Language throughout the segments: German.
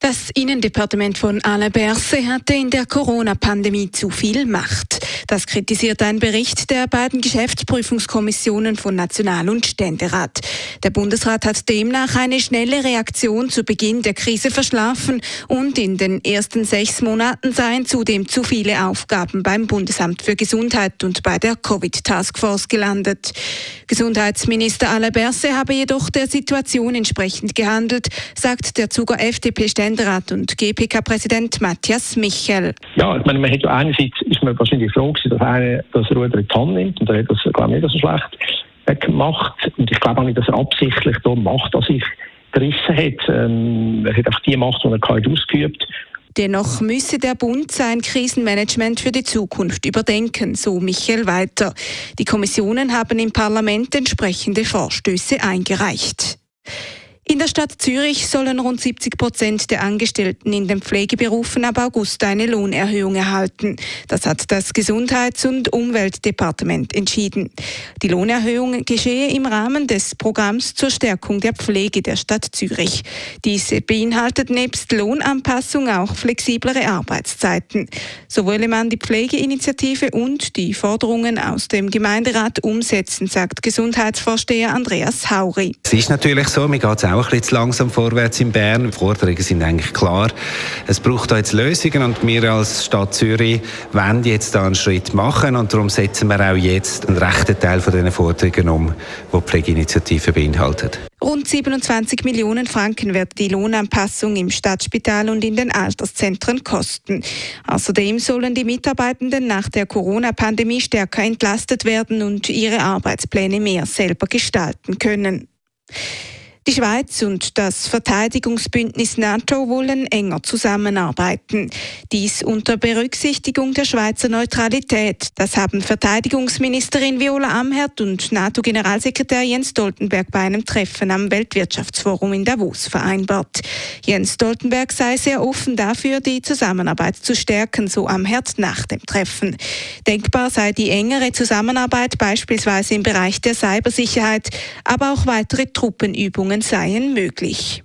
Das Innendepartement von Alain Berset hatte in der Corona-Pandemie zu viel Macht. Das kritisiert ein Bericht der beiden Geschäftsprüfungskommissionen von National- und Ständerat. Der Bundesrat hat demnach eine schnelle Reaktion zu Beginn der Krise verschlafen und in den ersten sechs Monaten seien zudem zu viele Aufgaben beim Bundesamt für Gesundheit und bei der Covid-Taskforce gelandet. Gesundheitsminister Alain Berset habe jedoch der Situation entsprechend gehandelt, sagt der Zuger FDP-Ständerat und GPK-Präsident Matthias Michel. Ja, ich meine, man hat ja einerseits ist man wahrscheinlich froh gewesen, dass einer das Ruder in die Hand nimmt und er hat das, glaube ich, nicht so schlecht gemacht. Und ich glaube auch nicht, dass er absichtlich da macht, dass ich gerissen hat. Ähm, er hat einfach die Macht, die er kann, ausgeübt. Dennoch müsse der Bund sein Krisenmanagement für die Zukunft überdenken, so Michael weiter. Die Kommissionen haben im Parlament entsprechende Vorstöße eingereicht. In der Stadt Zürich sollen rund 70 Prozent der Angestellten in den Pflegeberufen ab August eine Lohnerhöhung erhalten. Das hat das Gesundheits- und Umweltdepartement entschieden. Die Lohnerhöhung geschehe im Rahmen des Programms zur Stärkung der Pflege der Stadt Zürich. Diese beinhaltet nebst Lohnanpassung auch flexiblere Arbeitszeiten. So wolle man die Pflegeinitiative und die Forderungen aus dem Gemeinderat umsetzen, sagt Gesundheitsvorsteher Andreas Hauri. Es ist natürlich so, mir geht es auch auch ein bisschen langsam vorwärts in Bern. Die Forderungen sind eigentlich klar. Es braucht da jetzt Lösungen und wir als Stadt Zürich wollen jetzt da einen Schritt machen und darum setzen wir auch jetzt einen rechten Teil von diesen Forderungen um, die die Pflegeinitiative beinhaltet. Rund 27 Millionen Franken wird die Lohnanpassung im Stadtspital und in den Alterszentren kosten. Außerdem sollen die Mitarbeitenden nach der Corona-Pandemie stärker entlastet werden und ihre Arbeitspläne mehr selber gestalten können. Die Schweiz und das Verteidigungsbündnis NATO wollen enger zusammenarbeiten. Dies unter Berücksichtigung der Schweizer Neutralität. Das haben Verteidigungsministerin Viola Amherd und NATO-Generalsekretär Jens Stoltenberg bei einem Treffen am Weltwirtschaftsforum in Davos vereinbart. Jens Stoltenberg sei sehr offen dafür, die Zusammenarbeit zu stärken, so Amherd nach dem Treffen. Denkbar sei die engere Zusammenarbeit beispielsweise im Bereich der Cybersicherheit, aber auch weitere Truppenübungen Rennen seien möglich.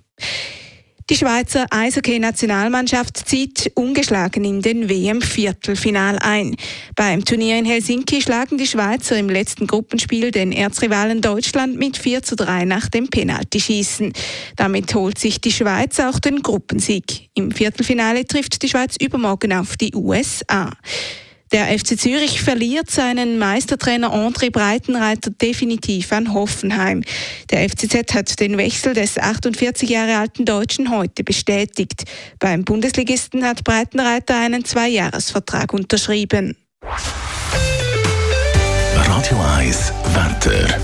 Die Schweizer Eishockey-Nationalmannschaft zieht ungeschlagen in den WM-Viertelfinal ein. Beim Turnier in Helsinki schlagen die Schweizer im letzten Gruppenspiel den Erzrivalen Deutschland mit 4 zu 3 nach dem Penaltyschießen. Damit holt sich die Schweiz auch den Gruppensieg. Im Viertelfinale trifft die Schweiz übermorgen auf die USA. Der FC Zürich verliert seinen Meistertrainer André Breitenreiter definitiv an Hoffenheim. Der FCZ hat den Wechsel des 48 Jahre alten Deutschen heute bestätigt. Beim Bundesligisten hat Breitenreiter einen Zweijahresvertrag unterschrieben. Radio 1 Wetter.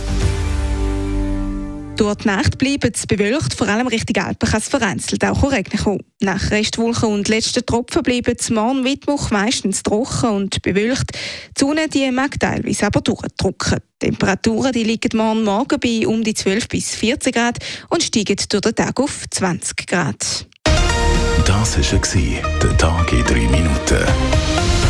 Durch die Nacht bleibt es bewölkt, vor allem Richtung Alpen kann es vereinzelt auch regnen kommen. Nach Restwolken und letzten Tropfen bleiben es morgen Mittwoch meistens trocken und bewölkt. Die Sonne die mag teilweise aber durchdrücken. Die Temperaturen die liegen morgen Morgen bei um die 12 bis 14 Grad und steigen durch den Tag auf 20 Grad. Das war der Tag in drei Minuten.